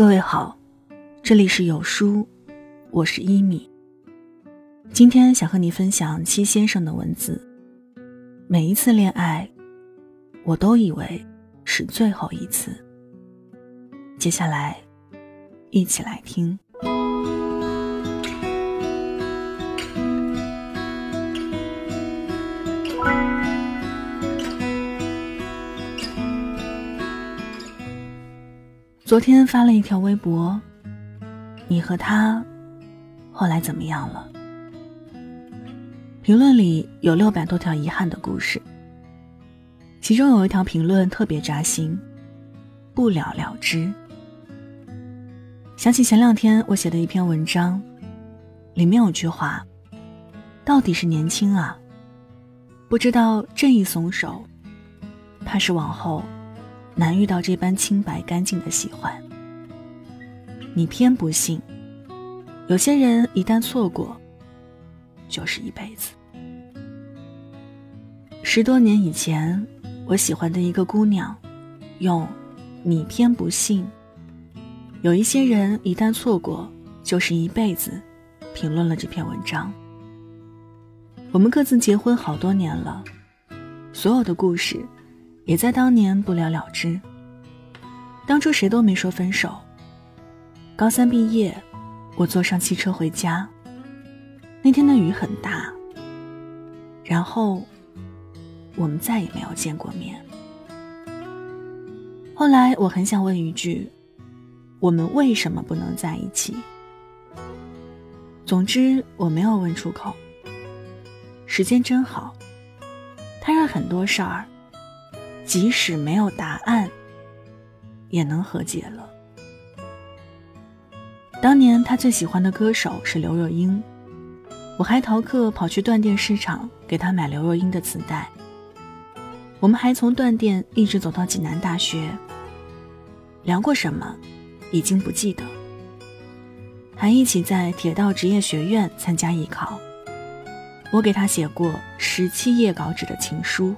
各位好，这里是有书，我是一米。今天想和你分享七先生的文字。每一次恋爱，我都以为是最后一次。接下来，一起来听。昨天发了一条微博，你和他后来怎么样了？评论里有六百多条遗憾的故事，其中有一条评论特别扎心，不了了之。想起前两天我写的一篇文章，里面有句话：“到底是年轻啊，不知道这一松手，怕是往后。”难遇到这般清白干净的喜欢，你偏不信。有些人一旦错过，就是一辈子。十多年以前，我喜欢的一个姑娘，用“你偏不信”，有一些人一旦错过，就是一辈子，评论了这篇文章。我们各自结婚好多年了，所有的故事。也在当年不了了之。当初谁都没说分手。高三毕业，我坐上汽车回家。那天的雨很大。然后，我们再也没有见过面。后来我很想问一句：我们为什么不能在一起？总之我没有问出口。时间真好，它让很多事儿。即使没有答案，也能和解了。当年他最喜欢的歌手是刘若英，我还逃课跑去断电市场给他买刘若英的磁带。我们还从断电一直走到济南大学。聊过什么，已经不记得。还一起在铁道职业学院参加艺考。我给他写过十七页稿纸的情书。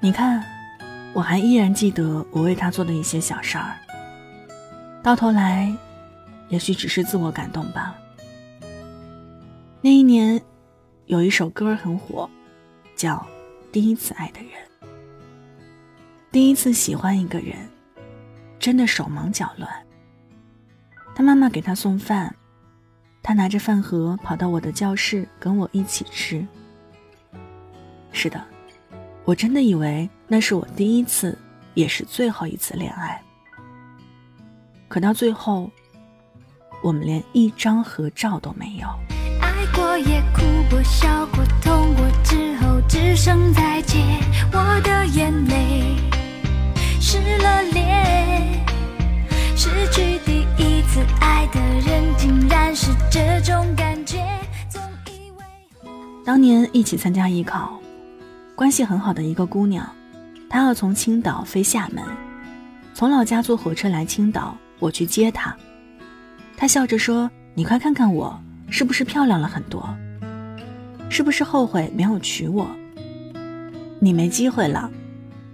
你看，我还依然记得我为他做的一些小事儿。到头来，也许只是自我感动吧。那一年，有一首歌很火，叫《第一次爱的人》。第一次喜欢一个人，真的手忙脚乱。他妈妈给他送饭，他拿着饭盒跑到我的教室跟我一起吃。是的。我真的以为那是我第一次，也是最后一次恋爱。可到最后，我们连一张合照都没有。爱过也哭过笑过痛过之后，只剩再见。我的眼泪湿了脸。失去第一次爱的人，竟然是这种感觉。总以为当年一起参加艺考。关系很好的一个姑娘，她要从青岛飞厦门，从老家坐火车来青岛，我去接她。她笑着说：“你快看看我，是不是漂亮了很多？是不是后悔没有娶我？你没机会了，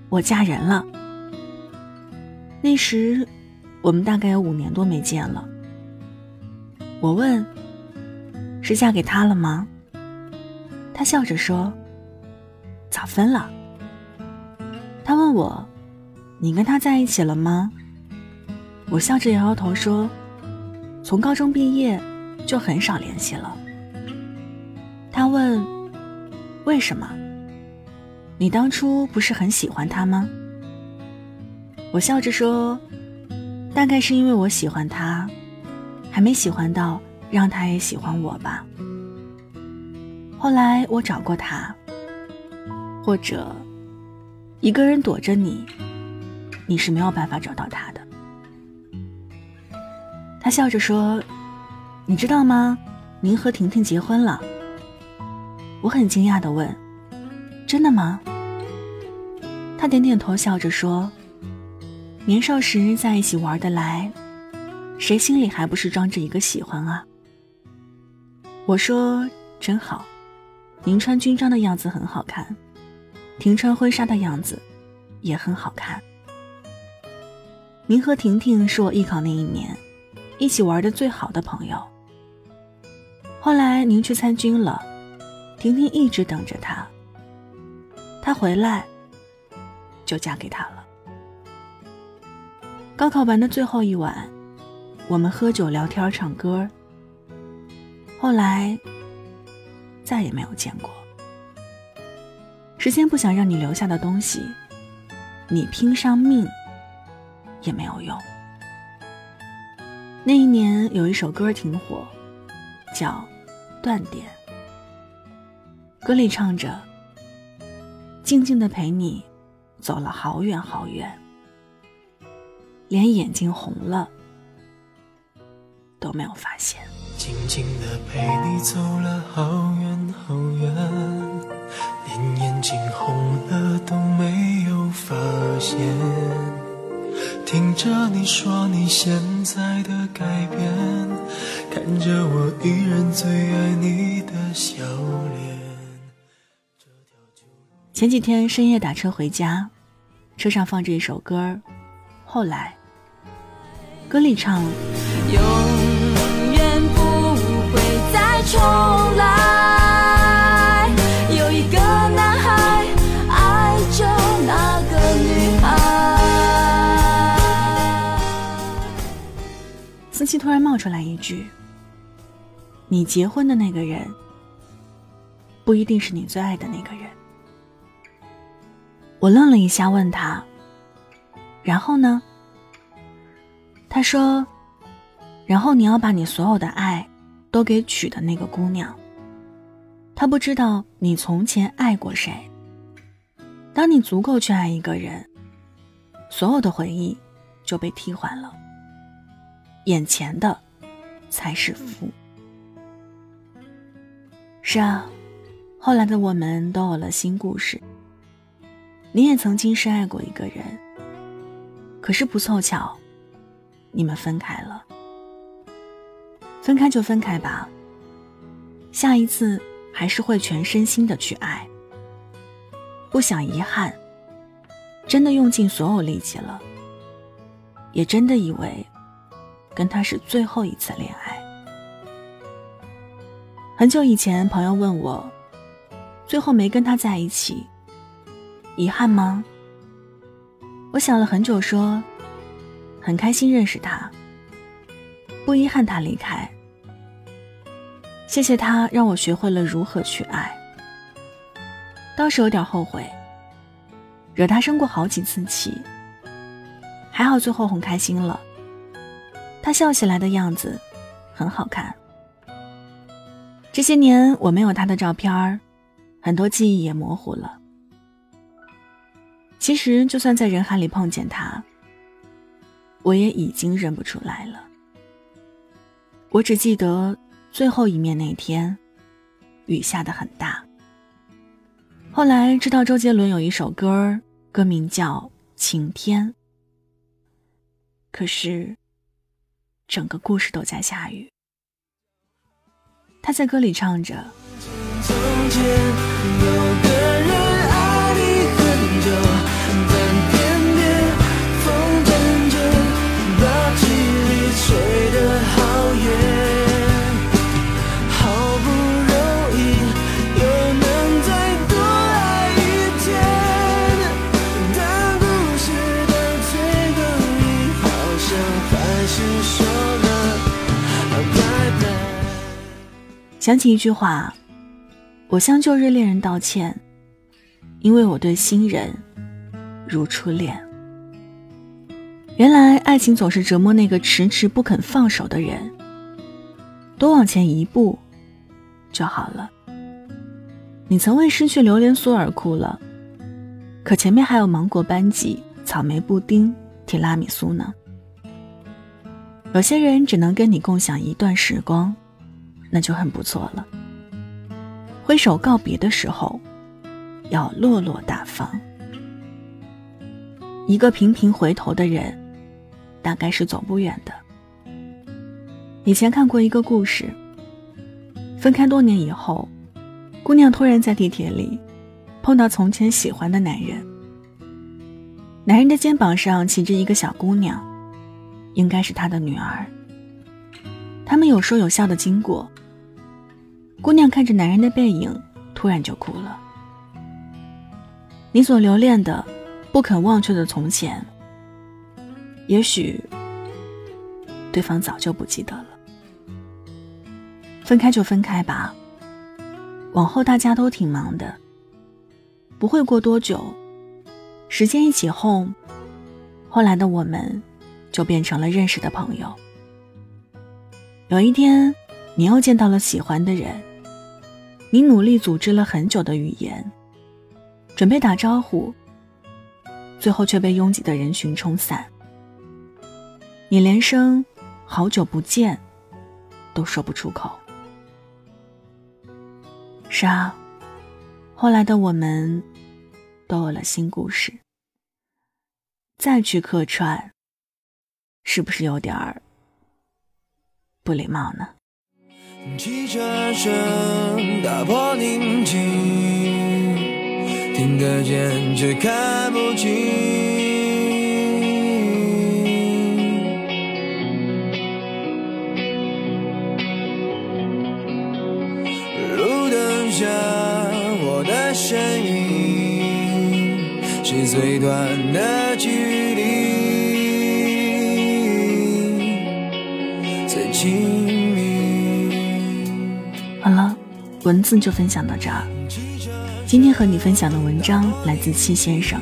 我嫁人了。”那时，我们大概有五年多没见了。我问：“是嫁给他了吗？”她笑着说。早分了。他问我：“你跟他在一起了吗？”我笑着摇摇头说：“从高中毕业就很少联系了。”他问：“为什么？你当初不是很喜欢他吗？”我笑着说：“大概是因为我喜欢他，还没喜欢到让他也喜欢我吧。”后来我找过他。或者，一个人躲着你，你是没有办法找到他的。他笑着说：“你知道吗？您和婷婷结婚了。”我很惊讶的问：“真的吗？”他点点头，笑着说：“年少时在一起玩得来，谁心里还不是装着一个喜欢啊？”我说：“真好，您穿军装的样子很好看。”婷穿婚纱的样子，也很好看。您和婷婷是我艺考那一年一起玩的最好的朋友。后来您去参军了，婷婷一直等着他。他回来，就嫁给他了。高考完的最后一晚，我们喝酒聊天唱歌。后来再也没有见过。时间不想让你留下的东西，你拼上命也没有用。那一年有一首歌挺火，叫《断点》，歌里唱着。静静的陪你走了好远好远，连眼睛红了都没有发现。静静的陪你走了好远好远，连眼睛红了都没有发现。听着你说你现在的改变，看着我依然最爱你的笑脸。前几天深夜打车回家，车上放着一首歌后来，歌里唱：永远不会再重来。思琪突然冒出来一句：“你结婚的那个人，不一定是你最爱的那个人。”我愣了一下，问他：“然后呢？”他说：“然后你要把你所有的爱都给娶的那个姑娘。她不知道你从前爱过谁。当你足够去爱一个人，所有的回忆就被替换了，眼前的才是福。”是啊，后来的我们都有了新故事。你也曾经深爱过一个人，可是不凑巧，你们分开了。分开就分开吧，下一次还是会全身心的去爱。不想遗憾，真的用尽所有力气了，也真的以为跟他是最后一次恋爱。很久以前，朋友问我，最后没跟他在一起。遗憾吗？我想了很久，说很开心认识他，不遗憾他离开。谢谢他让我学会了如何去爱，倒是有点后悔，惹他生过好几次气。还好最后哄开心了，他笑起来的样子很好看。这些年我没有他的照片很多记忆也模糊了。其实，就算在人海里碰见他，我也已经认不出来了。我只记得最后一面那天，雨下的很大。后来知道周杰伦有一首歌，歌名叫《晴天》，可是整个故事都在下雨。他在歌里唱着。想起一句话，我向旧日恋人道歉，因为我对新人如初恋。原来爱情总是折磨那个迟迟不肯放手的人。多往前一步就好了。你曾为失去榴莲酥而哭了，可前面还有芒果班戟、草莓布丁、提拉米苏呢。有些人只能跟你共享一段时光。那就很不错了。挥手告别的时候，要落落大方。一个频频回头的人，大概是走不远的。以前看过一个故事，分开多年以后，姑娘突然在地铁里碰到从前喜欢的男人，男人的肩膀上骑着一个小姑娘，应该是他的女儿。他们有说有笑的经过。姑娘看着男人的背影，突然就哭了。你所留恋的、不肯忘却的从前，也许对方早就不记得了。分开就分开吧，往后大家都挺忙的，不会过多久，时间一起哄，后来的我们就变成了认识的朋友。有一天，你又见到了喜欢的人。你努力组织了很久的语言，准备打招呼，最后却被拥挤的人群冲散。你连声“好久不见”都说不出口。是啊，后来的我们都有了新故事。再去客串，是不是有点儿？不礼貌呢。汽车声打破宁静，听得见却看不清。路灯下我的身影，是最短的距离。文字就分享到这儿。今天和你分享的文章来自戚先生。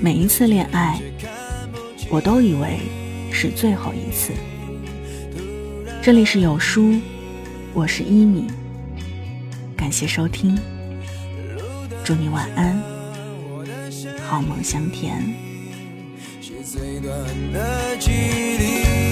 每一次恋爱，我都以为是最后一次。这里是有书，我是一米，感谢收听，祝你晚安，好梦香甜。再见，再见。